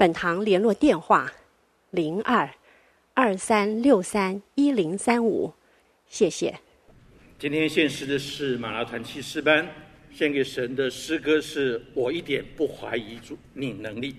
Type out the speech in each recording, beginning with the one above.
本堂联络电话：零二二三六三一零三五，谢谢。今天献诗的是马拉团七诗班，献给神的诗歌是我一点不怀疑主你能力。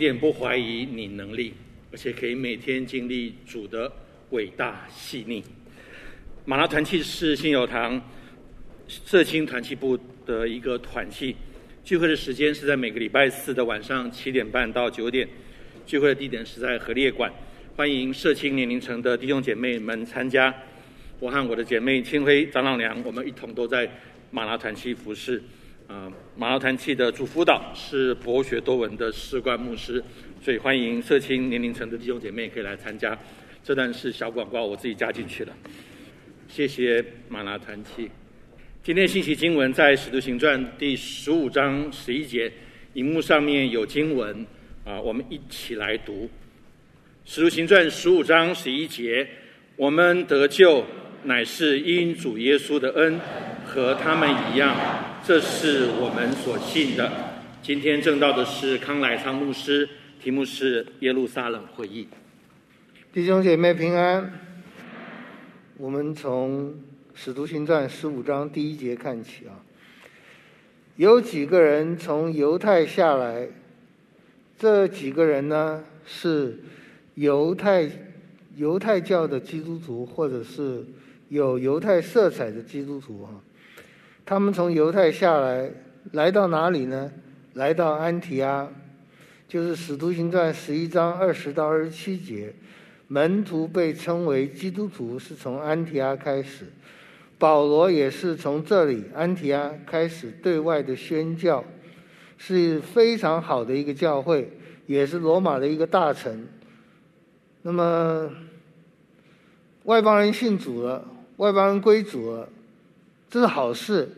点不怀疑你能力，而且可以每天经历主的伟大细腻。马拉团契是信友堂社青团契部的一个团契，聚会的时间是在每个礼拜四的晚上七点半到九点，聚会的地点是在和列馆，欢迎社青年龄层的弟兄姐妹们参加。我和我的姐妹清辉长老娘，我们一同都在马拉团契服侍。啊、马拉团契的主辅导是博学多闻的士冠牧师，所以欢迎社青年龄层的弟兄姐妹可以来参加。这段是小广告，我自己加进去了。谢谢马拉团契。今天信息经文在《使徒行传》第十五章十一节，荧幕上面有经文啊、我们一起来读《使徒行传》十五章十一节，我们得救。乃是因主耶稣的恩，和他们一样，这是我们所信的。今天证道的是康乃昌牧师，题目是耶路撒冷会议。弟兄姐妹平安。我们从使徒行传十五章第一节看起啊，有几个人从犹太下来，这几个人呢是犹太犹太教的基督徒，或者是。有犹太色彩的基督徒啊，他们从犹太下来，来到哪里呢？来到安提阿，就是《使徒行传》十一章二十到二十七节，门徒被称为基督徒是从安提阿开始，保罗也是从这里安提阿开始对外的宣教，是非常好的一个教会，也是罗马的一个大城。那么外邦人信主了。外邦人归主了，这是好事。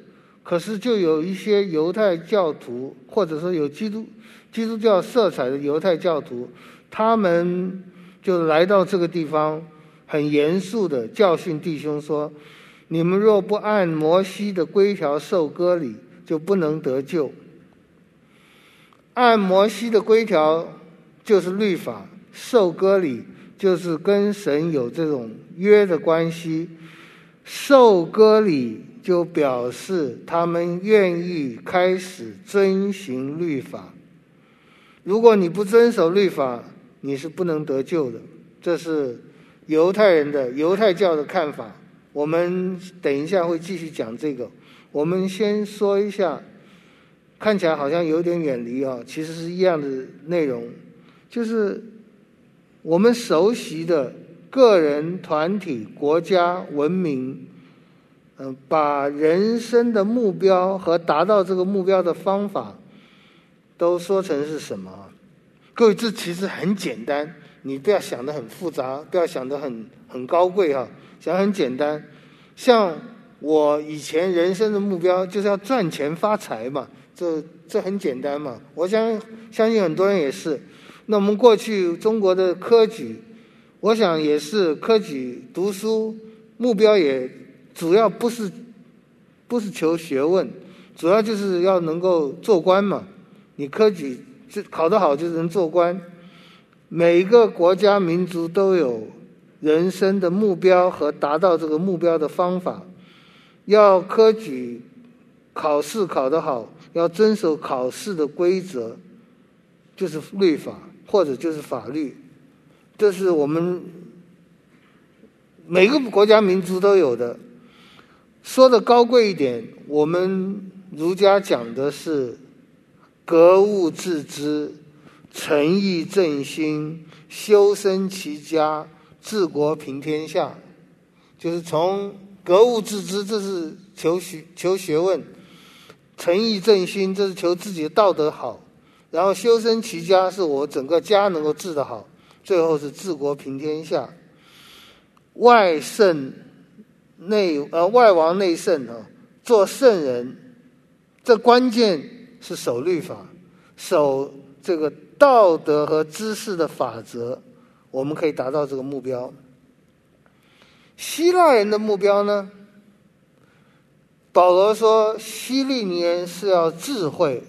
可是就有一些犹太教徒，或者说有基督基督教色彩的犹太教徒，他们就来到这个地方，很严肃地教训弟兄说：“你们若不按摩西的规条受割礼，就不能得救。按摩西的规条就是律法，受割礼就是跟神有这种约的关系。”受割礼就表示他们愿意开始遵行律法。如果你不遵守律法，你是不能得救的。这是犹太人的犹太教的看法。我们等一下会继续讲这个。我们先说一下，看起来好像有点远离啊，其实是一样的内容，就是我们熟悉的。个人、团体、国家、文明，嗯，把人生的目标和达到这个目标的方法，都说成是什么？各位，这其实很简单，你不要想得很复杂，不要想得很很高贵哈，想很简单。像我以前人生的目标就是要赚钱发财嘛，这这很简单嘛。我相相信很多人也是。那我们过去中国的科举。我想也是科举读书目标也主要不是不是求学问，主要就是要能够做官嘛。你科举就考得好就能做官。每一个国家民族都有人生的目标和达到这个目标的方法。要科举考试考得好，要遵守考试的规则，就是律法或者就是法律。这是我们每个国家民族都有的。说的高贵一点，我们儒家讲的是格物致知、诚意正心、修身齐家、治国平天下。就是从格物致知，这是求学求学问；诚意正心，这是求自己的道德好；然后修身齐家，是我整个家能够治得好。最后是治国平天下，外圣内呃外王内圣啊，做圣人，这关键是守律法，守这个道德和知识的法则，我们可以达到这个目标。希腊人的目标呢？保罗说，希利尼人是要智慧。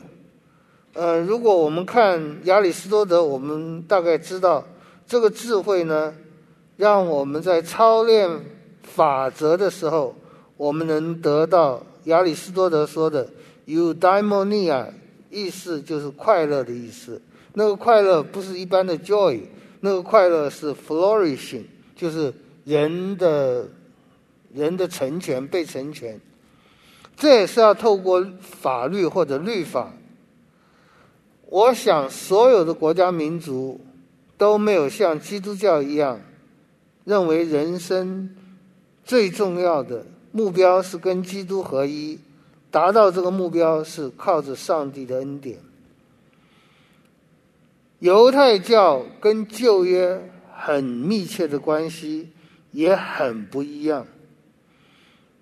呃，如果我们看亚里士多德，我们大概知道。这个智慧呢，让我们在操练法则的时候，我们能得到亚里士多德说的 “eudaimonia”，意思就是快乐的意思。那个快乐不是一般的 joy，那个快乐是 flourishing，就是人的人的成全被成全。这也是要透过法律或者律法。我想所有的国家民族都没有像基督教一样，认为人生最重要的目标是跟基督合一，达到这个目标是靠着上帝的恩典。犹太教跟旧约很密切的关系也很不一样。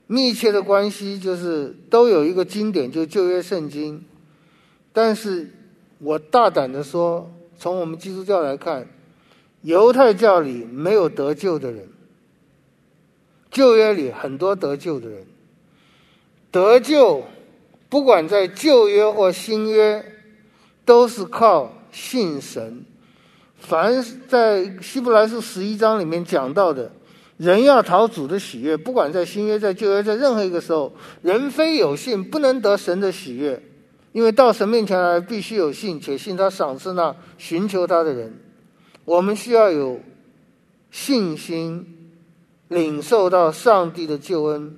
密切的关系就是都有一个经典，就旧约圣经。但是我大胆的说，从我们基督教来看，犹太教里没有得救的人，旧约里很多得救的人。得救，不管在旧约或新约，都是靠信神。凡在希伯来书十一章里面讲到的。人要讨主的喜悦，不管在新约、在旧约，在任何一个时候，人非有信不能得神的喜悦，因为到神面前来必须有信，且信他赏赐那寻求他的人。我们需要有信心，领受到上帝的救恩。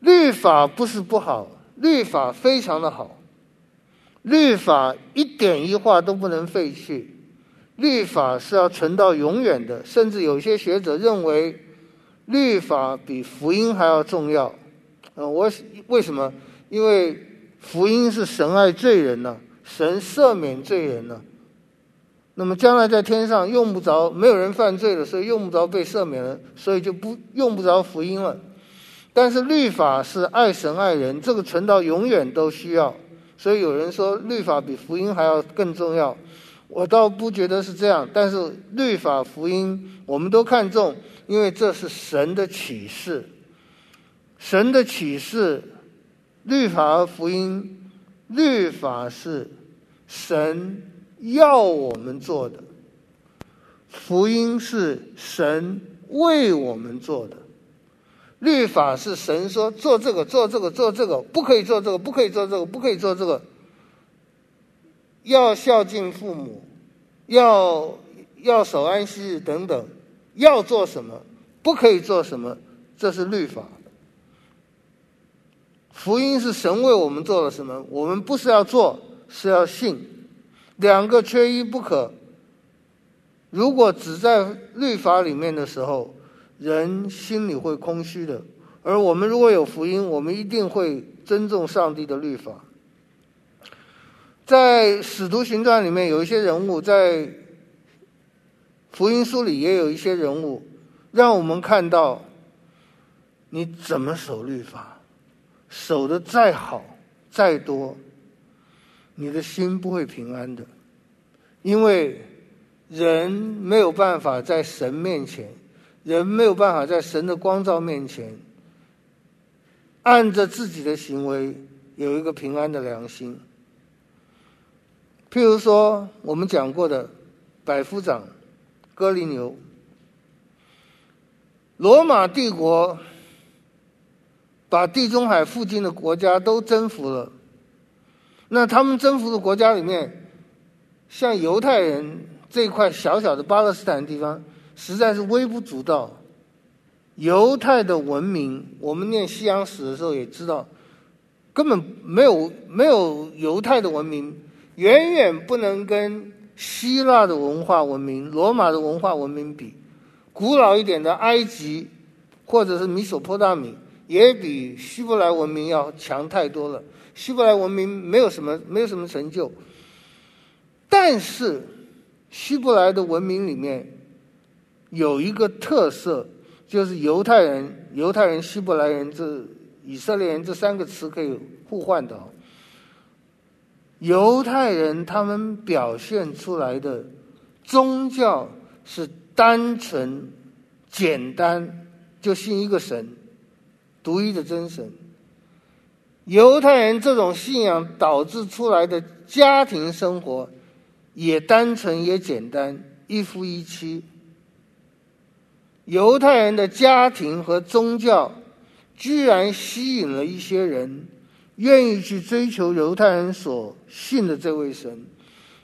律法不是不好，律法非常的好，律法一点一画都不能废去。律法是要存到永远的，甚至有些学者认为，律法比福音还要重要。呃，我为什么？因为福音是神爱罪人呢，神赦免罪人呢。那么将来在天上用不着，没有人犯罪了，所以用不着被赦免了，所以就不用不着福音了。但是律法是爱神爱人，这个存到永远都需要。所以有人说律法比福音还要更重要。我倒不觉得是这样，但是律法福音我们都看重，因为这是神的启示。神的启示，律法和福音，律法是神要我们做的，福音是神为我们做的。律法是神说做这个做这个做这个，不可以做这个，不可以做这个，不可以做这个。要孝敬父母，要要守安息日等等，要做什么，不可以做什么，这是律法。福音是神为我们做了什么，我们不是要做，是要信，两个缺一不可。如果只在律法里面的时候，人心里会空虚的；而我们如果有福音，我们一定会尊重上帝的律法。在《使徒行传》里面有一些人物，在福音书里也有一些人物，让我们看到，你怎么守律法，守得再好再多，你的心不会平安的，因为人没有办法在神面前，人没有办法在神的光照面前，按着自己的行为有一个平安的良心。譬如说，我们讲过的百夫长哥尼流，罗马帝国把地中海附近的国家都征服了。那他们征服的国家里面，像犹太人这块小小的巴勒斯坦地方，实在是微不足道。犹太的文明，我们念西洋史的时候也知道，根本没有没有犹太的文明。远远不能跟希腊的文化文明、罗马的文化文明比。古老一点的埃及，或者是米索波大米，也比希伯来文明要强太多了。希伯来文明没有什么，没有什么成就。但是，希伯来的文明里面有一个特色，就是犹太人、犹太人、希伯来人这以色列人这三个词可以互换的。犹太人他们表现出来的宗教是单纯、简单，就信一个神，独一的真神。犹太人这种信仰导致出来的家庭生活也单纯也简单，一夫一妻。犹太人的家庭和宗教居然吸引了一些人。愿意去追求犹太人所信的这位神，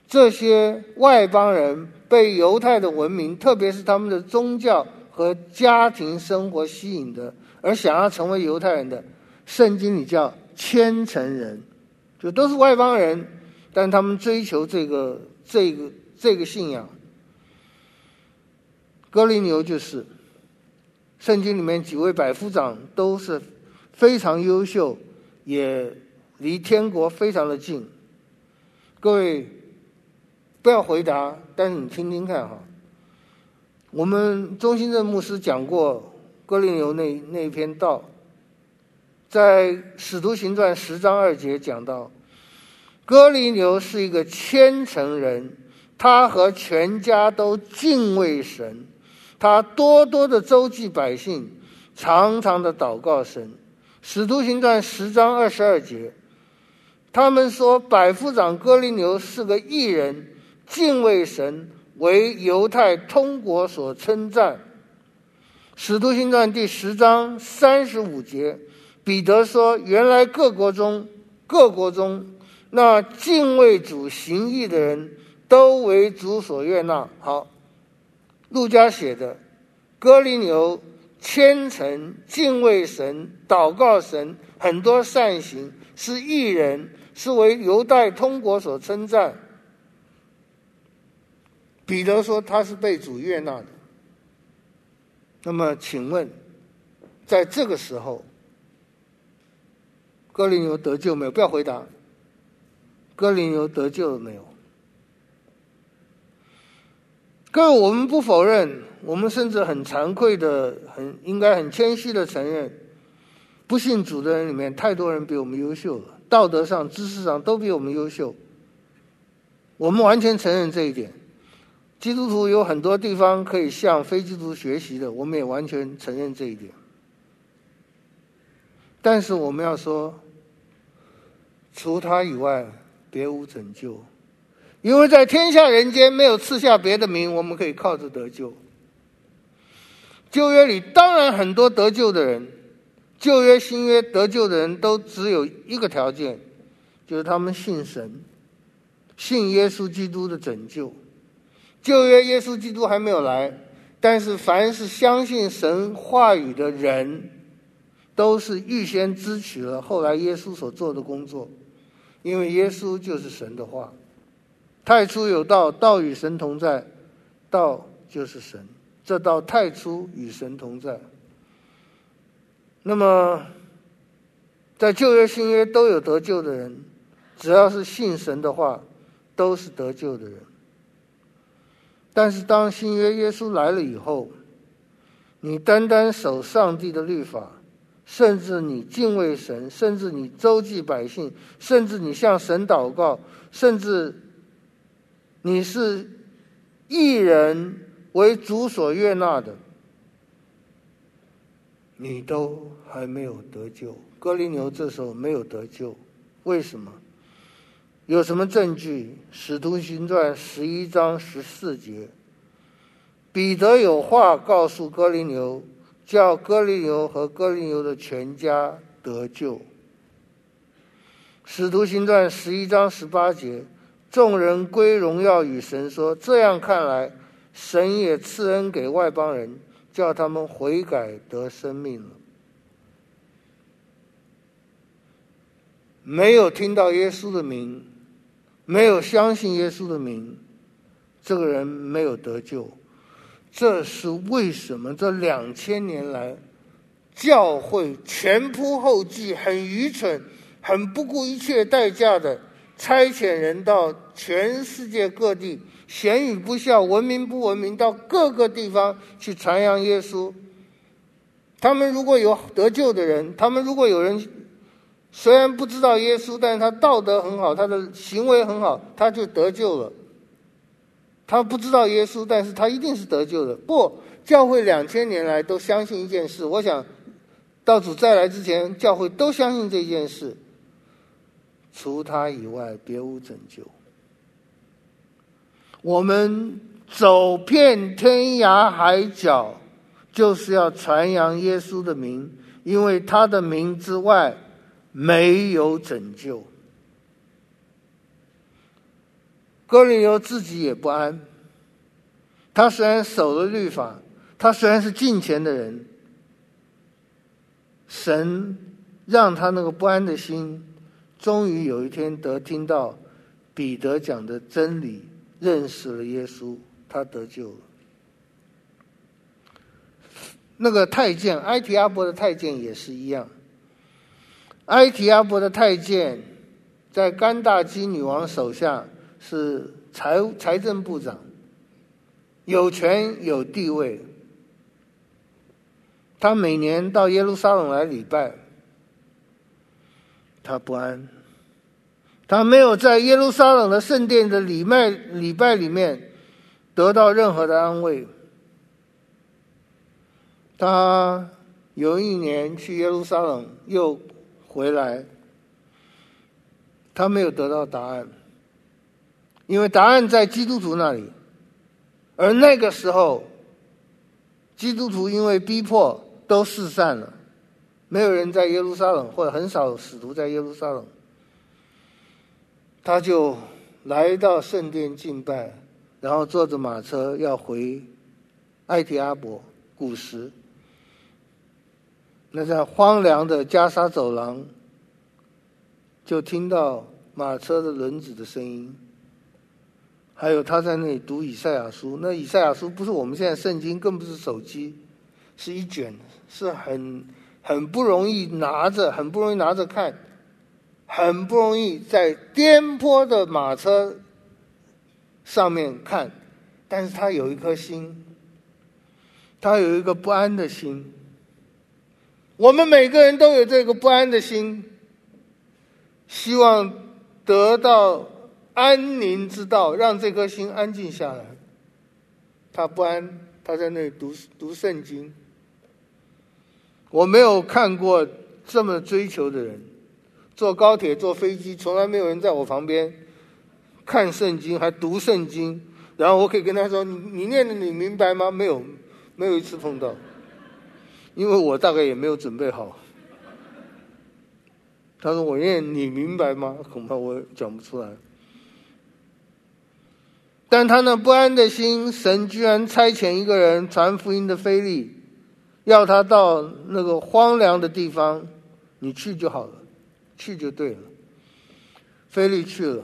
这些外邦人被犹太的文明，特别是他们的宗教和家庭生活吸引的，而想要成为犹太人的，圣经里叫虔诚人，就都是外邦人，但他们追求这个这个这个信仰。哥林流就是，圣经里面几位百夫长都是非常优秀，也离天国非常的近。各位不要回答，但是你听听看哈。我们中兴正牧师讲过哥林流那那一篇道，在使徒行传十章二节讲到，哥尼流是一个虔诚人，他和全家都敬畏神。他多多的周济百姓，常常的祷告神。使徒行传十章二十二节，他们说百夫长哥尼流是个义人，敬畏神，为犹太通国所称赞。使徒行传第十章三十五节，彼得说：原来各国中各国中那敬畏主行义的人都为主所悦纳。好。路加写的，哥林流虔诚敬畏神，祷告神，很多善行，是义人，是为犹太通国所称赞。彼得说他是被主悦纳的。那么，请问，在这个时候，哥林牛得救没有？不要回答。哥林牛得救了没有？各位，我们不否认，我们甚至很惭愧的、很应该很谦虚的承认，不信主的人里面太多人比我们优秀了，道德上、知识上都比我们优秀。我们完全承认这一点。基督徒有很多地方可以向非基督徒学习的，我们也完全承认这一点。但是我们要说，除他以外，别无拯救。因为在天下人间没有赐下别的名，我们可以靠着得救。旧约里当然很多得救的人，旧约新约得救的人都只有一个条件，就是他们信神，信耶稣基督的拯救。旧约耶稣基督还没有来，但是凡是相信神话语的人，都是预先支取了后来耶稣所做的工作，因为耶稣就是神的话。太初有道，道与神同在，道就是神。这道太初与神同在。那么，在旧约、新约都有得救的人，只要是信神的话，都是得救的人。但是，当新约耶稣来了以后，你单单守上帝的律法，甚至你敬畏神，甚至你周济百姓，甚至你向神祷告，甚至。你是一人，为主所悦纳的，你都还没有得救。哥林牛这时候没有得救，为什么？有什么证据？使徒行传十一章十四节，彼得有话告诉哥林牛，叫哥尼流和哥尼流的全家得救。使徒行传十一章十八节。众人归荣耀与神说：“这样看来，神也赐恩给外邦人，叫他们悔改得生命了。没有听到耶稣的名，没有相信耶稣的名，这个人没有得救。这是为什么？这两千年来，教会前仆后继，很愚蠢，很不顾一切代价的。”差遣人到全世界各地，贤与不孝，文明不文明，到各个地方去传扬耶稣。他们如果有得救的人，他们如果有人虽然不知道耶稣，但是他道德很好，他的行为很好，他就得救了。他不知道耶稣，但是他一定是得救的。不，教会两千年来都相信一件事，我想到主再来之前，教会都相信这件事。除他以外，别无拯救。我们走遍天涯海角，就是要传扬耶稣的名，因为他的名之外没有拯救。哥尼流自己也不安。他虽然守了律法，他虽然是敬虔的人，神让他那个不安的心，终于有一天得听到彼得讲的真理，认识了耶稣，他得救了。那个太监埃提阿伯的太监也是一样。埃提阿伯的太监在甘大基女王手下是财财政部长。有权有地位，他每年到耶路撒冷来礼拜，他不安，他没有在耶路撒冷的圣殿的礼拜礼拜里面得到任何的安慰。他有一年去耶路撒冷又回来，他没有得到答案，因为答案在基督徒那里。而那个时候，基督徒因为逼迫都四散了，没有人在耶路撒冷，或者很少使徒在耶路撒冷。他就来到圣殿敬拜，然后坐着马车要回埃提阿伯古时。那在荒凉的加沙走廊，就听到马车的轮子的声音。还有他在那里读以赛亚书，那以赛亚书不是我们现在圣经，更不是手机，是一卷，是很很不容易拿着，很不容易拿着看，很不容易在颠簸的马车上面看，但是他有一颗心，他有一个不安的心。我们每个人都有这个不安的心，希望得到。安宁之道，让这颗心安静下来。他不安，他在那里读读圣经。我没有看过这么追求的人，坐高铁、坐飞机，从来没有人在我旁边看圣经，还读圣经。然后我可以跟他说：“你你念的，你明白吗？”没有，没有一次碰到，因为我大概也没有准备好。他说：“我念，你明白吗？”恐怕我讲不出来。但他那不安的心，神居然差遣一个人传福音的腓利，要他到那个荒凉的地方，你去就好了，去就对了。腓利去了，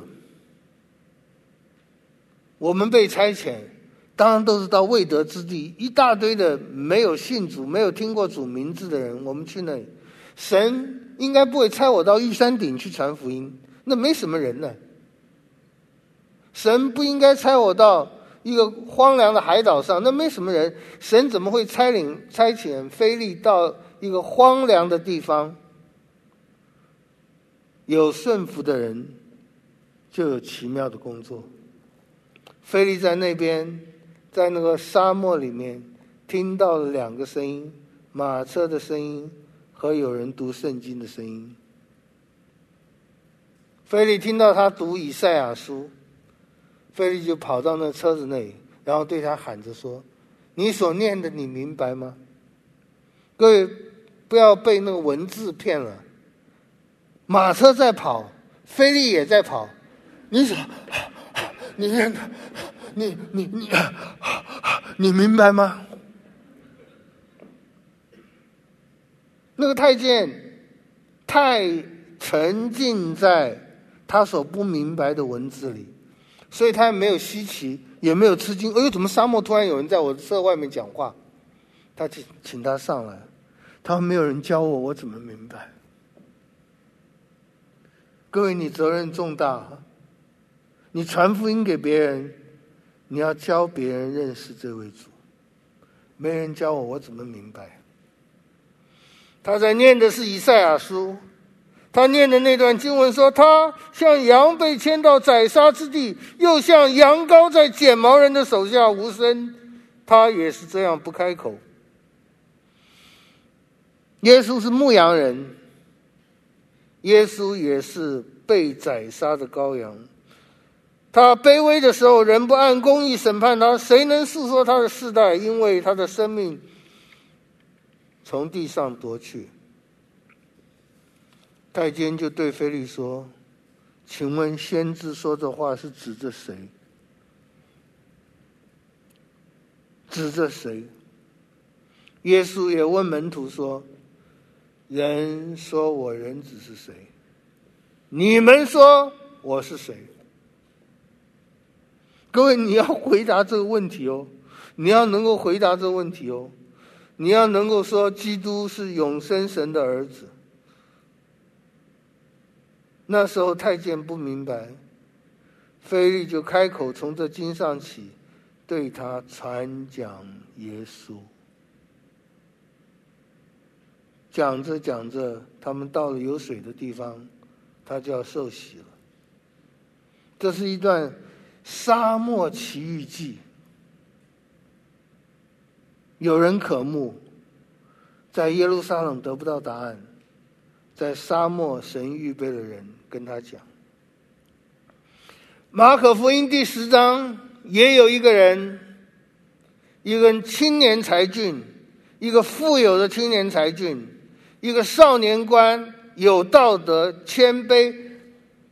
我们被差遣，当然都是到未得之地，一大堆的没有信主、没有听过主名字的人，我们去那里。神应该不会差我到玉山顶去传福音，那没什么人呢。神不应该差我到一个荒凉的海岛上，那没什么人。神怎么会差领差遣菲利到一个荒凉的地方？有顺服的人，就有奇妙的工作。菲利在那边，在那个沙漠里面，听到了两个声音：马车的声音和有人读圣经的声音。菲利听到他读以赛亚书。菲利就跑到那车子那里，然后对他喊着说：“你所念的，你明白吗？”各位不要被那个文字骗了。马车在跑，菲利也在跑。你说，你念的，你你你，你明白吗？那个太监太沉浸在他所不明白的文字里。所以他也没有稀奇，也没有吃惊。哎呦，怎么沙漠突然有人在我这外面讲话？他请请他上来，他说没有人教我，我怎么明白？各位，你责任重大，你传福音给别人，你要教别人认识这位主。没人教我，我怎么明白？他在念的是以赛亚书。他念的那段经文说：“他像羊被牵到宰杀之地，又像羊羔在剪毛人的手下无声。他也是这样不开口。耶稣是牧羊人，耶稣也是被宰杀的羔羊。他卑微的时候，人不按公义审判他，谁能诉说他的世代？因为他的生命从地上夺去。”太监就对菲利说，请问先知说这话是指着谁？指着谁？耶稣也问门徒说，人说我人子是谁？你们说我是谁？各位，你要回答这个问题哦，你要能够回答这个问题哦，你要能够说基督是永生神的儿子。那时候太监不明白，菲利就开口从这经上起，对他传讲耶稣。讲着讲着，他们到了有水的地方，他就要受洗了。这是一段。沙漠奇遇记，有人渴慕，在耶路撒冷得不到答案，在沙漠神预备了人跟他讲。马可福音第十章也有一个人，一个青年才俊，一个富有的青年才俊，一个少年官，有道德，谦卑。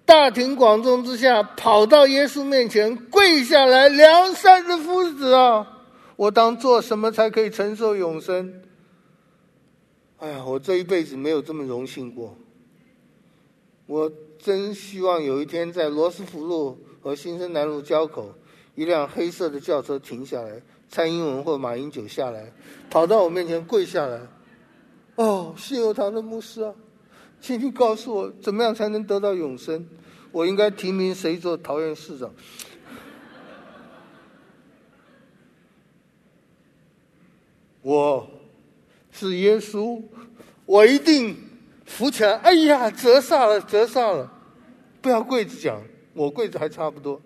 大庭广众之下，跑到耶稣面前跪下来，梁山的夫子啊，我当做什么才可以承受永生？哎呀，我这一辈子没有这么荣幸过。我真希望有一天在罗斯福路和新生南路交口，一辆黑色的轿车停下来，蔡英文或马英九下来，跑到我面前跪下来。哦，信友堂的牧师啊。请你告诉我，怎么样才能得到永生？我应该提名谁做桃园市长？我是耶稣，我一定扶起来。哎呀，折煞了，折煞了！不要跪着讲，我跪着还差不多。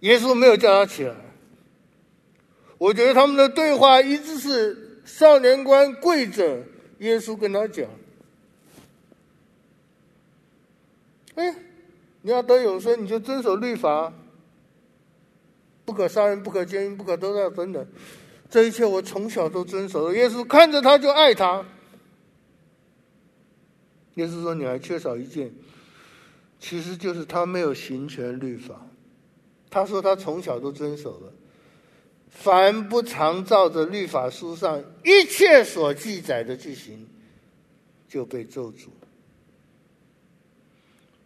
耶稣没有叫他起来。我觉得他们的对话一直是少年官跪着。耶稣跟他讲：“哎，你要得永生，你就遵守律法，不可杀人，不可奸淫，不可偷盗，等等。这一切我从小都遵守了。”耶稣看着他就爱他。耶稣说：“你还缺少一件，其实就是他没有行全律法。”他说他从小都遵守了。凡不常照着律法书上一切所记载的去行，就被咒诅。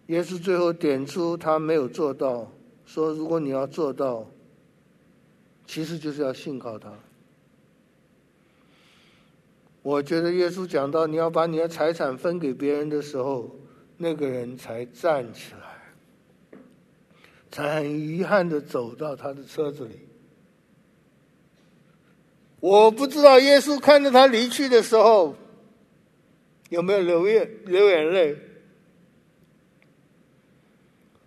耶稣最后点出他没有做到，说如果你要做到，其实就是要信靠他。我觉得耶稣讲到你要把你的财产分给别人的时候，那个人才站起来，才很遗憾的走到他的车子里。我不知道耶稣看着他离去的时候有没有流眼流眼泪。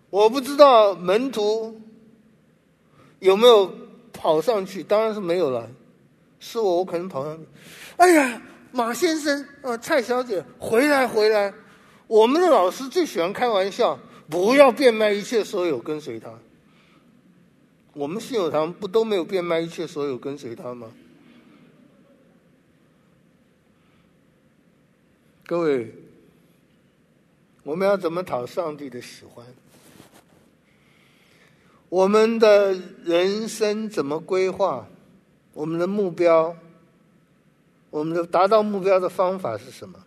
我不知道门徒有没有跑上去，当然是没有了。是我，我可能跑上去。哎呀，马先生，呃，蔡小姐，回来回来！我们的老师最喜欢开玩笑，不要变卖一切所有跟随他。我们信友堂不都没有变卖一切所有跟随他吗？各位，我们要怎么讨上帝的喜欢？我们的人生怎么规划？我们的目标，我们的达到目标的方法是什么？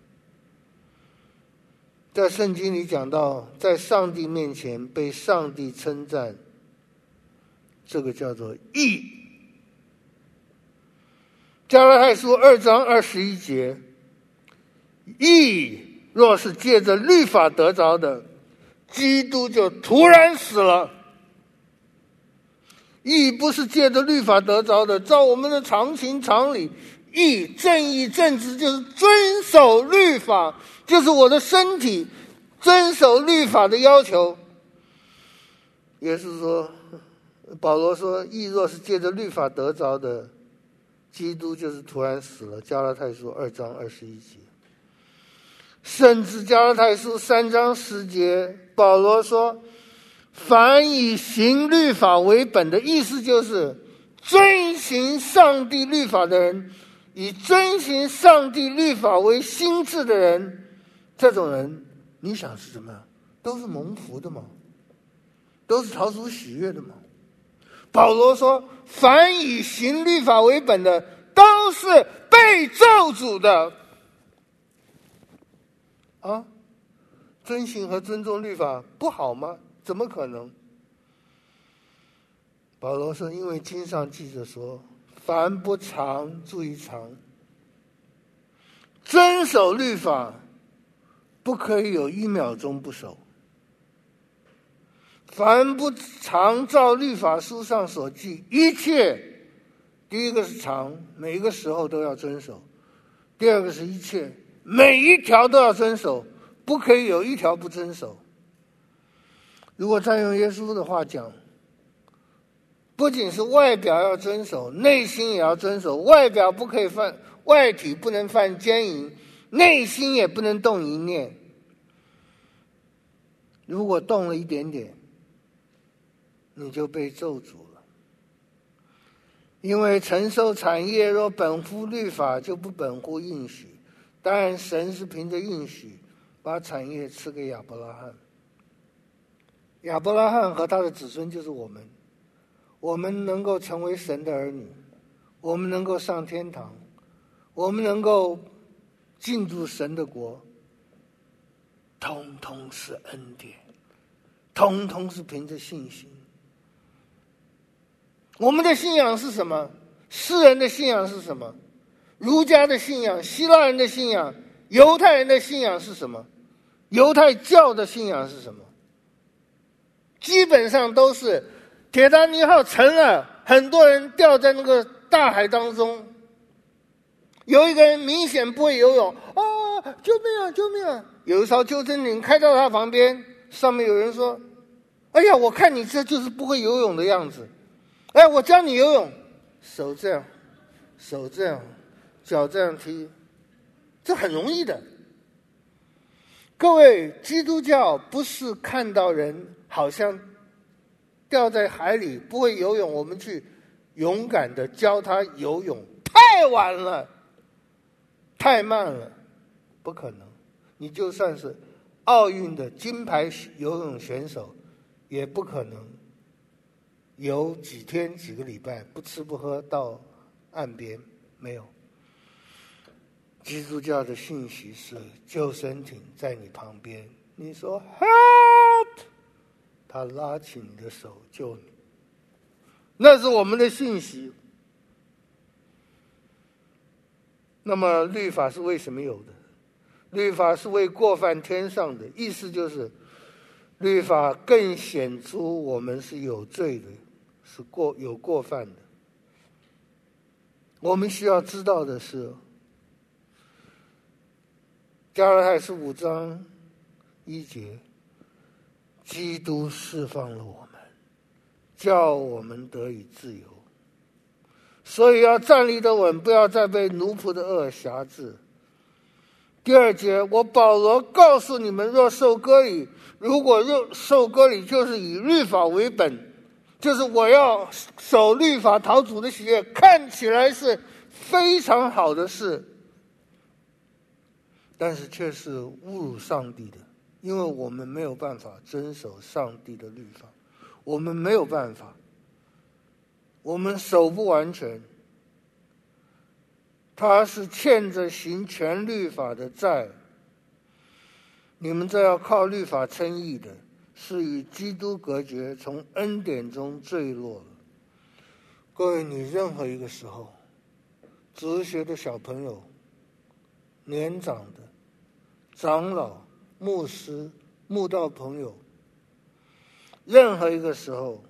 在圣经里讲到，在上帝面前被上帝称赞，这个叫做义。加拉太书二章二十一节。义若是借着律法得着的，基督就突然死了。义不是借着律法得着的，照我们的常情常理，义正义正直就是遵守律法，就是我的身体遵守律法的要求。也是说，保罗说，义若是借着律法得着的，基督就是突然死了。加拉太书二章二十一节。甚至加拉太书三章十节，保罗说：“凡以行律法为本的意思，就是遵行上帝律法的人，以遵循上帝律法为心智的人，这种人，你想是什么？都是蒙福的吗？都是逃出喜悦的吗？保罗说：“凡以行律法为本的，都是被咒诅的。”啊，遵循和尊重律法不好吗？怎么可能？保罗说：“因为经上记着说，凡不常注意常遵守律法，不可以有一秒钟不守。凡不常照律法书上所记一切，第一个是常，每一个时候都要遵守；第二个是一切，每一条都要遵守，不可以有一条不遵守。如果再用耶稣的话讲。”不仅是外表要遵守，内心也要遵守。外表不可以犯，外体不能犯奸淫，内心也不能动一念。如果动了一点点，你就被咒诅了。因为承受产业若本乎律法，就不本乎应许。当然，神是凭着应许把产业赐给亚伯拉罕。亚伯拉罕和他的子孙就是我们。我们能够成为神的儿女，我们能够上天堂，我们能够进入神的国，通通是恩典，通通是凭着信心。我们的信仰是什么？世人的信仰是什么？儒家的信仰、希腊人的信仰、犹太人的信仰是什么？犹太教的信仰是什么？基本上都是。铁达尼号沉了，很多人掉在那个大海当中。有一个人明显不会游泳，啊，救命啊，救命啊！有一艘救生艇开到他旁边，上面有人说：“哎呀，我看你这就是不会游泳的样子。”哎，我教你游泳，手这样，手这样，脚这样踢，这很容易的。各位，基督教不是看到人好像。掉在海里不会游泳，我们去勇敢的教他游泳，太晚了，太慢了，不可能。你就算是奥运的金牌游泳选手，也不可能游几天几个礼拜不吃不喝到岸边，没有。基督教的信息是救生艇在你旁边，你说 help。他拉起你的手救你，那是我们的信息。那么律法是为什么有的？律法是为过犯天上的，意思就是律法更显出我们是有罪的，是过有过犯的。我们需要知道的是，加拉太是五章一节。基督释放了我们，叫我们得以自由，所以要站立得稳，不要再被奴仆的恶挟制。第二节，我保罗告诉你们：若受割礼，如果若受割礼，就是以律法为本，就是我要守律法逃主的喜悦，看起来是非常好的事，但是却是侮辱上帝的。因为我们没有办法遵守上帝的律法，我们没有办法，我们守不完全。他是欠着行全律法的债。你们这要靠律法称义的，是与基督隔绝，从恩典中坠落了。各位，你任何一个时候，哲学的小朋友、年长的、长老。牧师、慕道朋友，任何一个时候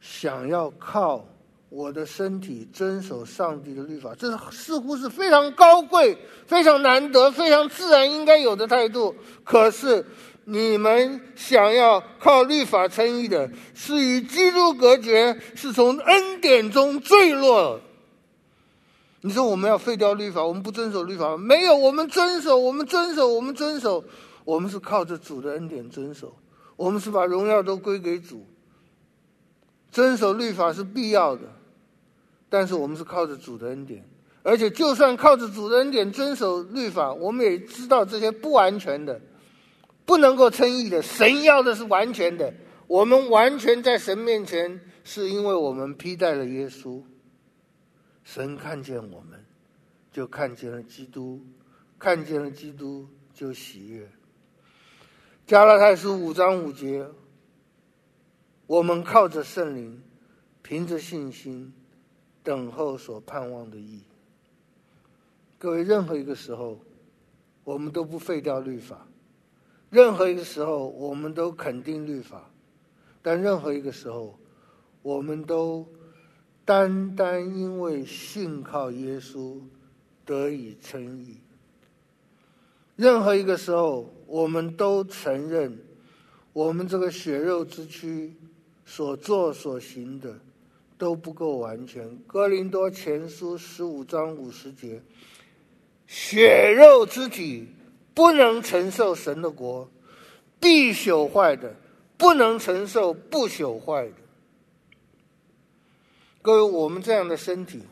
想要靠我的身体遵守上帝的律法，这似乎是非常高贵、非常难得、非常自然应该有的态度。可是你们想要靠律法称义的，是与基督隔绝，是从恩典中坠落。你说我们要废掉律法，我们不遵守律法？没有，我们遵守，我们遵守，我们遵守。我们是靠着主的恩典遵守，我们是把荣耀都归给主。遵守律法是必要的，但是我们是靠着主的恩典，而且就算靠着主的恩典遵守律法，我们也知道这些不完全的，不能够称义的。神要的是完全的，我们完全在神面前是因为我们披戴了耶稣，神看见我们，就看见了基督，看见了基督就喜悦。加拉太书五章五节，我们靠着圣灵，凭着信心，等候所盼望的义。各位，任何一个时候，我们都不废掉律法；任何一个时候，我们都肯定律法；但任何一个时候，我们都单单因为信靠耶稣得以称义。任何一个时候，我们都承认，我们这个血肉之躯所做所行的都不够完全。哥林多前书十五章五十节。血肉之体不能承受神的国，必朽坏的不能承受不朽坏的。各位，我们这样的身体，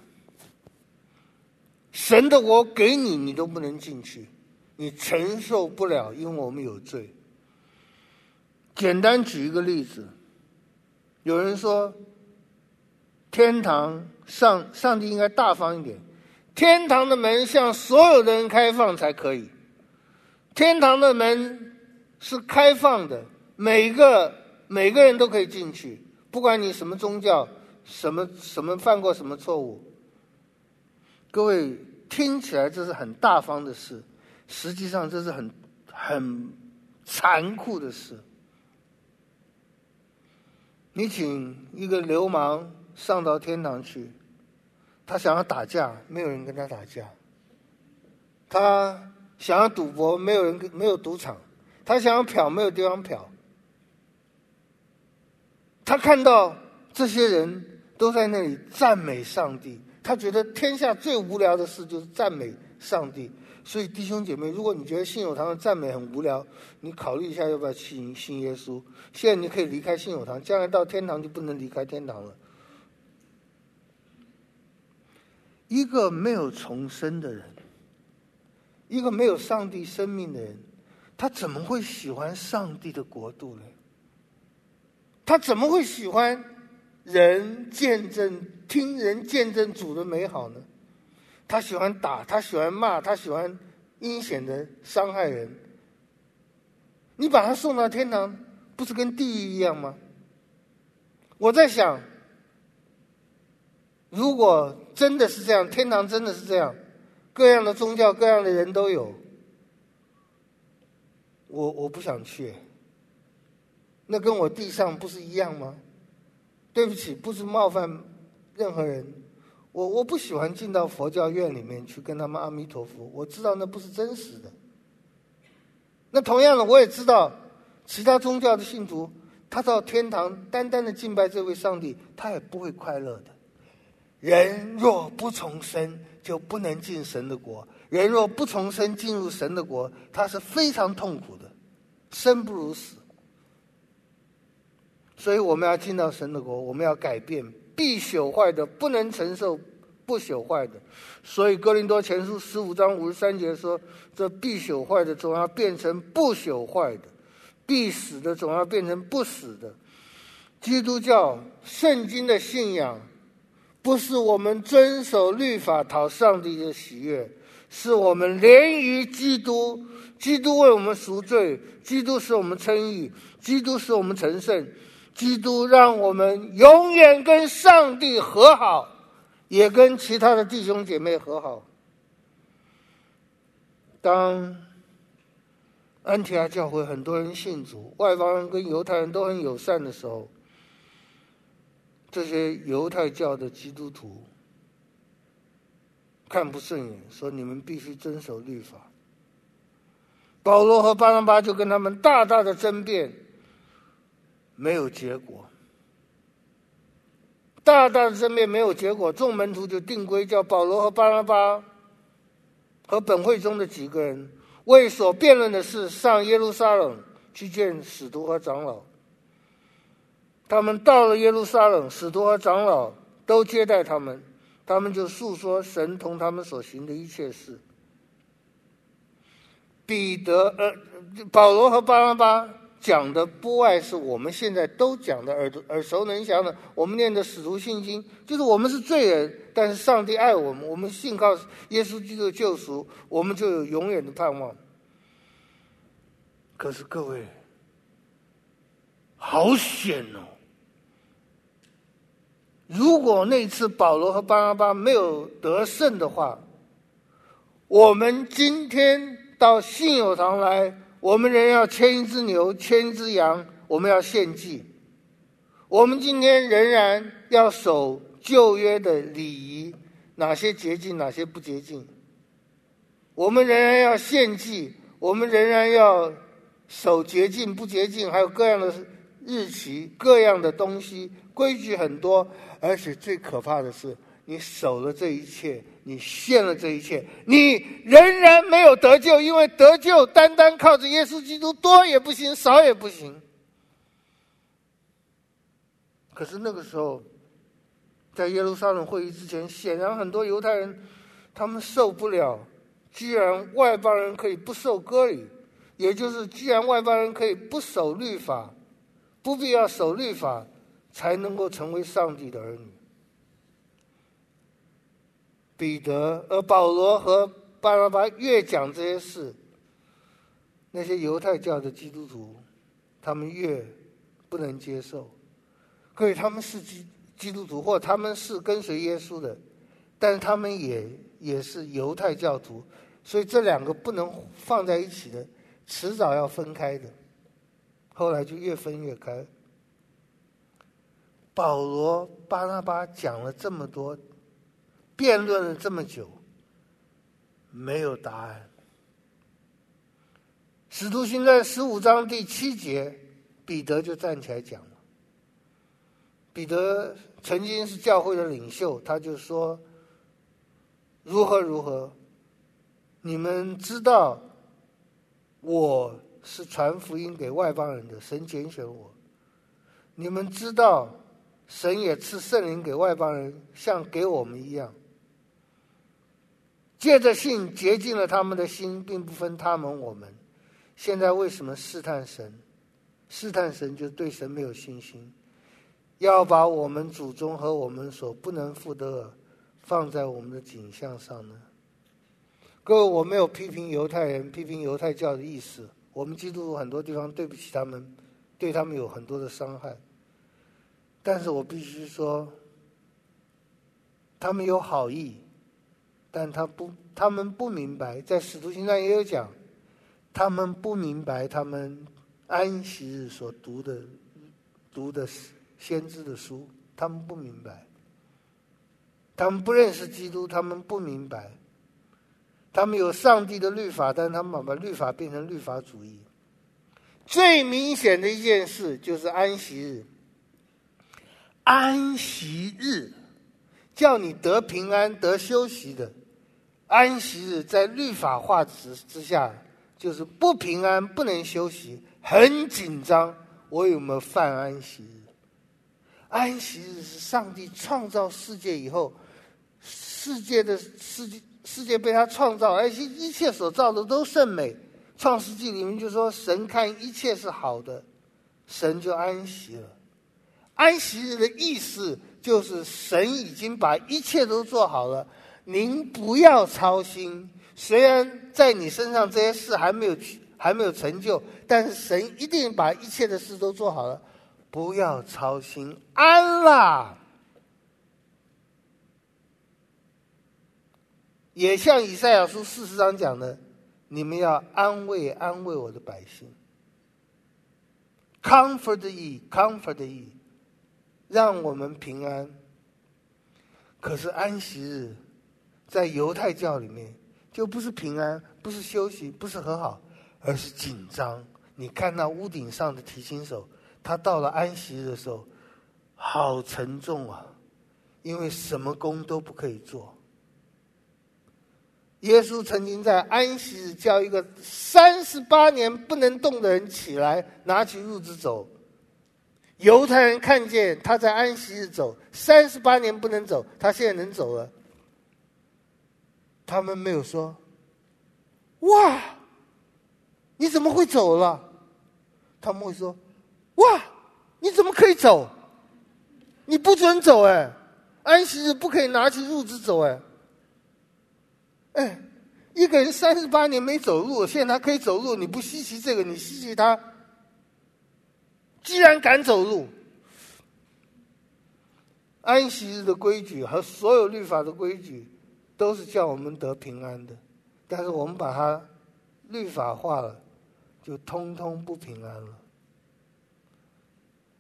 神的国给你，你都不能进去，你承受不了，因为我们有罪。简单举一个例子，有人说，天堂上上帝应该大方一点。天堂的门向所有的人开放才可以。天堂的门是开放的，每个每个人都可以进去，不管你什么宗教，什么什么犯过什么错误。各位听起来这是很大方的事，实际上这是很很残酷的事。你请一个流氓上到天堂去。他想要打架，没有人跟他打架；他想要赌博，没有人，没有赌场；他想要嫖，没有地方嫖。他看到这些人都在那里赞美上帝，他觉得天下最无聊的事就是赞美上帝。所以弟兄姐妹，如果你觉得信友堂的赞美很无聊，你考虑一下要不要信信耶稣。现在你可以离开信友堂，将来到天堂就不能离开天堂了。一个没有重生的人，一个没有上帝生命的人，他怎么会喜欢上帝的国度呢？他怎么会喜欢人见证、听人见证主的美好呢？他喜欢打，他喜欢骂，他喜欢阴险的伤害人。你把他送到天堂，不是跟地狱一样吗？我在想。如果真的是这样，天堂真的是这样，各样的宗教、各样的人都有，我我不想去。那跟我地上不是一样吗？对不起，不是冒犯任何人，我我不喜欢进到佛教院里面去跟他们阿弥陀佛，我知道那不是真实的。那同样的，我也知道其他宗教的信徒，他到天堂单单的敬拜这位上帝，他也不会快乐的。人若不重生，就不能进神的国。人若不重生进入神的国，他是非常痛苦的，生不如死。所以我们要进到神的国，我们要改变，必朽坏的不能承受不朽坏的。所以哥林多前书十五章五十三节说：“这必朽坏的总要变成不朽坏的，必死的总要变成不死的。”基督教圣经的信仰。不是我们遵守律法讨上帝的喜悦，是我们连于基督，基督为我们赎罪，基督使我们称义，基督使我们成圣，基督让我们永远跟上帝和好，也跟其他的弟兄姐妹和好。当安提阿教会很多人信主，外邦人跟犹太人都很友善的时候。这些犹太教的基督徒看不顺眼，说你们必须遵守律法。保罗和巴拿巴就跟他们大大的争辩，没有结果。大大的争辩没有结果，众门徒就定规，叫保罗和巴拿巴和本会中的几个人为所辩论的事上耶路撒冷去见使徒和长老。他们到了耶路撒冷，使徒和长老都接待他们，他们就述说神同他们所行的一切事。彼得，呃，保罗和巴拿巴讲的不外是我们现在都讲的耳耳熟能详的，我们念的使徒信经，就是我们是罪人，但是上帝爱我们，我们信靠耶稣基督的救赎，我们就有永远的盼望。可是各位，好险哦！如果那次保罗和巴拿巴没有得胜的话，我们今天到信友堂来，我们仍要牵一只牛，牵一只羊，我们要献祭。我们今天仍然要守旧约的礼仪，哪些洁净，哪些不洁净。我们仍然要献祭，我们仍然要守洁净不洁净，还有各样的日期，各样的东西，规矩很多。而且最可怕的是，你守了这一切，你献了这一切，你仍然没有得救，因为得救单单靠着耶稣基督，多也不行，少也不行。可是那个时候，在耶路撒冷会议之前，显然很多犹太人他们受不了，既然外邦人可以不受割礼，也就是既然外邦人可以不守律法，不必要守律法。才能够成为上帝的儿女。彼得，呃保罗和巴拉巴越讲这些事，那些犹太教的基督徒，他们越不能接受。各位他们是基基督徒，或他们是跟随耶稣的，但是他们也也是犹太教徒，所以这两个不能放在一起的，迟早要分开的。后来就越分越开。保罗、巴拉巴讲了这么多，辩论了这么久，没有答案。使徒行传十五章第七节，彼得就站起来讲了。彼得曾经是教会的领袖，他就说：“如何如何，你们知道我是传福音给外邦人的，神拣选我。你们知道。”神也赐圣灵给外邦人，像给我们一样。借着信洁净了他们的心，并不分他们我们。现在为什么试探神？试探神就对神没有信心，要把我们祖宗和我们所不能负的放在我们的景象上呢？各位，我没有批评犹太人、批评犹太教的意思。我们基督徒很多地方对不起他们，对他们有很多的伤害。但是我必须说，他们有好意，但他不，他们不明白，在使徒行传也有讲，他们不明白他们安息日所读的读的先知的书，他们不明白，他们不认识基督，他们不明白，他们有上帝的律法，但他们把律法变成律法主义。最明显的一件事就是安息日。安息日，叫你得平安、得休息的。安息日在律法化之之下，就是不平安、不能休息，很紧张。我有没有犯安息日？安息日是上帝创造世界以后，世界的世界世界被他创造，而且一切所造的都甚美。创世纪里面就说，神看一切是好的，神就安息了。安息日的意思就是神已经把一切都做好了，您不要操心。虽然在你身上这些事还没有还没有成就，但是神一定把一切的事都做好了，不要操心，安啦。也像以赛亚书四十章讲的，你们要安慰安慰我的百姓，comfort ye，comfort ye。让我们平安。可是安息日，在犹太教里面，就不是平安，不是休息，不是和好，而是紧张。你看那屋顶上的提琴手，他到了安息日的时候，好沉重啊，因为什么工都不可以做。耶稣曾经在安息日叫一个三十八年不能动的人起来，拿起褥子走。犹太人看见他在安息日走，三十八年不能走，他现在能走了。他们没有说：“哇，你怎么会走了？”他们会说：“哇，你怎么可以走？你不准走哎！安息日不可以拿起褥子走哎！哎，一个人三十八年没走路，现在他可以走路，你不稀奇这个，你稀奇他。既然敢走路，安息日的规矩和所有律法的规矩，都是叫我们得平安的，但是我们把它律法化了。”就通通不平安了。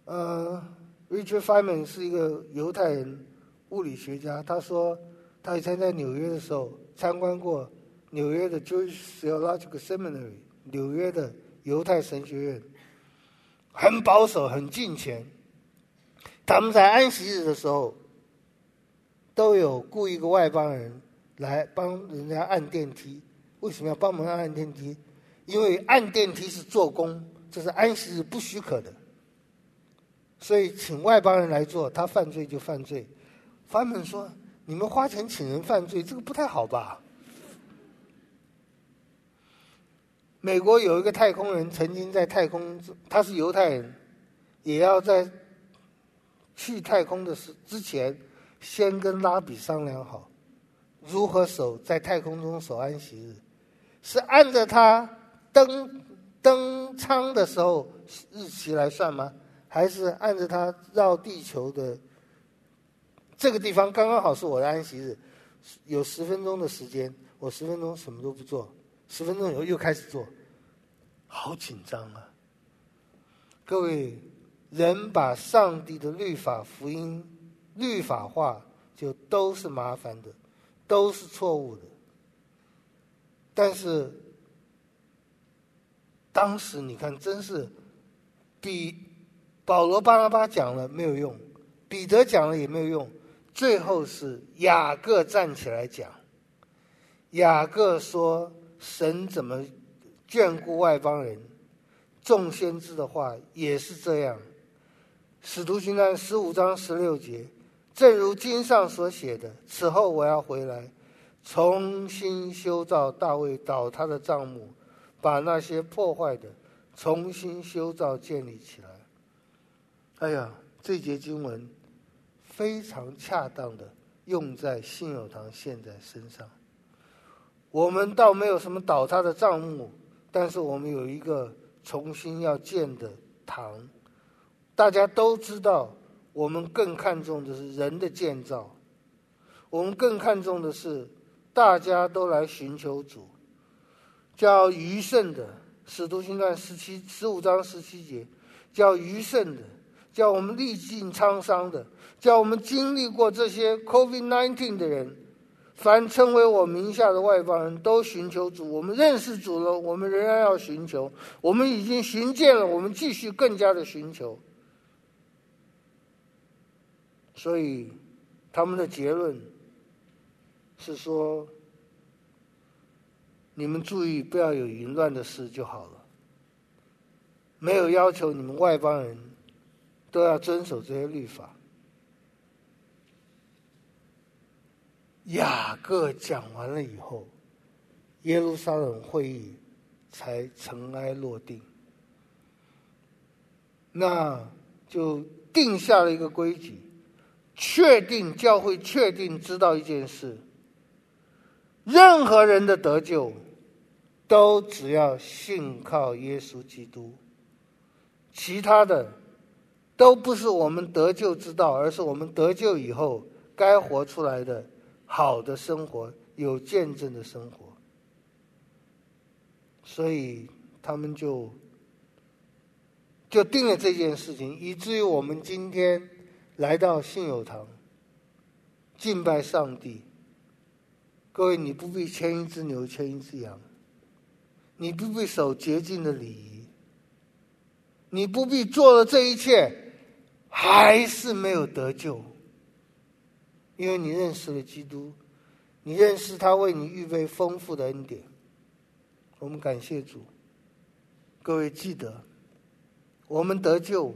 呃，Richard Feynman 是一个犹太人物理学家，他说他以前在纽约的时候参观过纽约的 Jewish Theological Seminary，纽约的犹太神学院，很保守，很敬虔。他们在安息日的时候都有雇一个外邦人来帮人家按电梯。为什么要帮忙按电梯？因为按电梯是做工，这是安息日不许可的，所以请外邦人来做，他犯罪就犯罪。他们说：“你们花钱请人犯罪，这个不太好吧？”美国有一个太空人曾经在太空，他是犹太人，也要在去太空的时之前，先跟拉比商量好，如何守在太空中守安息日，是按着他。登登舱的时候日期来算吗？还是按照他绕地球的这个地方刚刚好是我的安息日，有十分钟的时间，我十分钟什么都不做，十分钟以后又开始做，好紧张啊！各位，人把上帝的律法、福音律法化，就都是麻烦的，都是错误的。但是。当时你看，真是比保罗、巴拉巴讲了没有用，彼得讲了也没有用，最后是雅各站起来讲。雅各说：“神怎么眷顾外邦人？众先知的话也是这样。”使徒行传十五章十六节，正如经上所写的：“此后我要回来，重新修造大卫倒塌的帐幕。”把那些破坏的重新修造建立起来。哎呀，这节经文非常恰当的用在信友堂现在身上。我们倒没有什么倒塌的帐幕，但是我们有一个重新要建的堂。大家都知道，我们更看重的是人的建造，我们更看重的是大家都来寻求主。叫余剩的，《使徒行传》十七十五章十七节，叫余剩的，叫我们历尽沧桑的，叫我们经历过这些 COVID-19 的人，凡称为我名下的外邦人都寻求主。我们认识主了，我们仍然要寻求。我们已经寻见了，我们继续更加的寻求。所以，他们的结论是说。你们注意，不要有淫乱的事就好了。没有要求你们外邦人都要遵守这些律法。雅各讲完了以后，耶路撒冷会议才尘埃落定。那就定下了一个规矩，确定教会确定知道一件事：任何人的得救。都只要信靠耶稣基督，其他的都不是我们得救之道，而是我们得救以后该活出来的好的生活，有见证的生活。所以他们就就定了这件事情，以至于我们今天来到信友堂敬拜上帝。各位，你不必牵一只牛，牵一只羊。你不必守洁净的礼仪，你不必做了这一切，还是没有得救，因为你认识了基督，你认识他为你预备丰富的恩典。我们感谢主，各位记得，我们得救，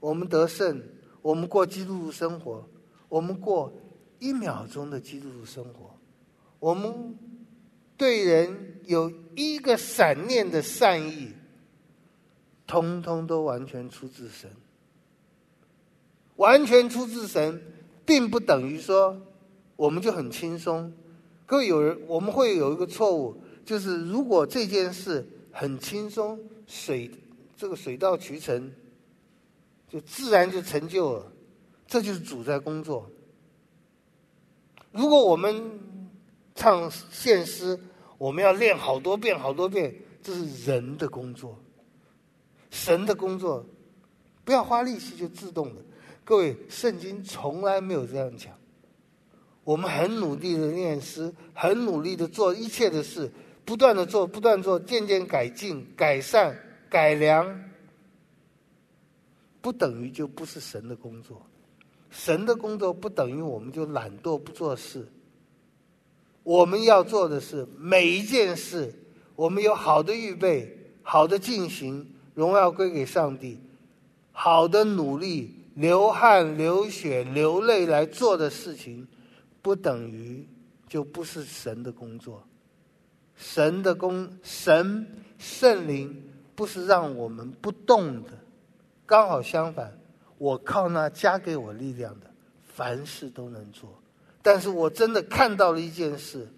我们得胜，我们过基督徒生活，我们过一秒钟的基督徒生活，我们对人有。一个闪念的善意，通通都完全出自神。完全出自神，并不等于说我们就很轻松。各位有人，我们会有一个错误，就是如果这件事很轻松，水这个水到渠成，就自然就成就了，这就是主在工作。如果我们唱献诗，我们要练好多遍好多遍，这是人的工作，神的工作，不要花力气就自动的。各位，圣经从来没有这样讲。我们很努力的念诗，很努力的做一切的事，不断的做，不断做，渐渐改进、改善、改良，不等于就不是神的工作。神的工作不等于我们就懒惰不做事。我们要做的是每一件事，我们有好的预备，好的进行，荣耀归给上帝，好的努力。流汗、流血、流泪来做的事情，不等于就不是神的工作。神的工，神圣灵不是让我们不动的，刚好相反，我靠那加给我力量的，凡事都能做。但是我真的看到了一件事，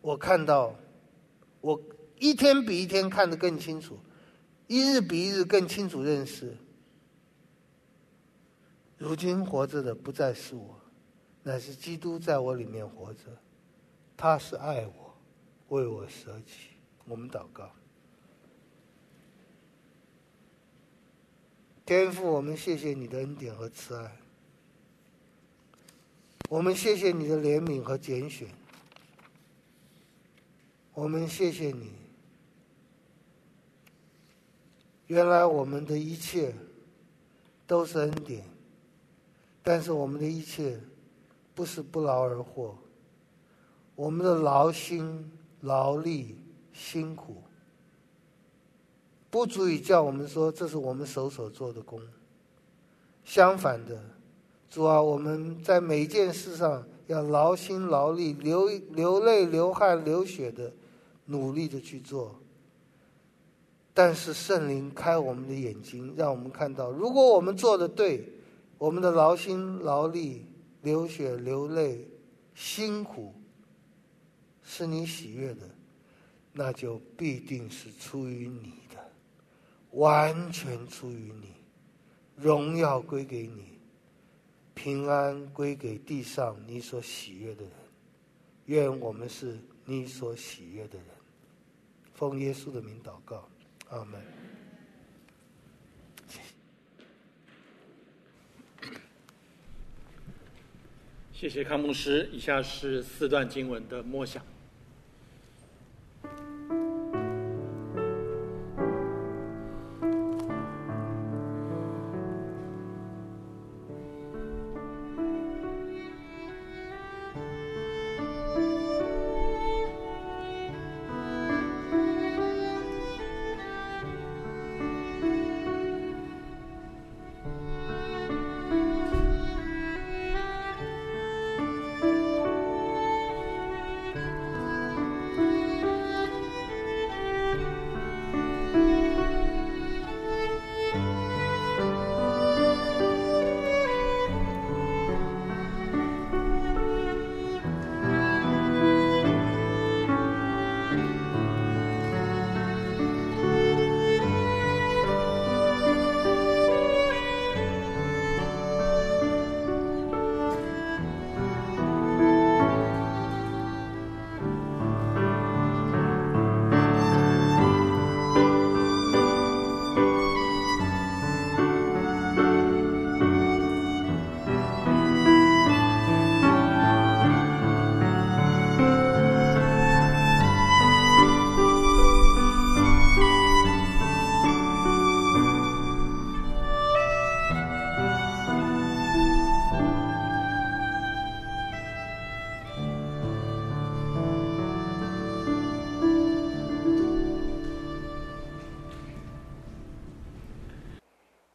我看到，我一天比一天看得更清楚，一日比一日更清楚认识。如今活着的不再是我，乃是基督在我里面活着。他是爱我，为我舍己。我们祷告，天父，我们谢谢你的恩典和慈爱，我们谢谢你的怜悯和拣选，我们谢谢你。原来我们的一切都是恩典。但是我们的一切不是不劳而获，我们的劳心、劳力、辛苦，不足以叫我们说这是我们手所做的工。相反的，主啊，我们在每一件事上要劳心劳力、流流泪、流汗、流血的努力的去做。但是圣灵开我们的眼睛，让我们看到，如果我们做的对。我们的劳心劳力、流血流泪、辛苦，是你喜悦的，那就必定是出于你，完全出于你，荣耀归给你，平安归给地上你所喜悦的人。愿我们是你所喜悦的人。奉耶稣的名祷告，阿门。谢谢康牧师。以下是四段经文的默想。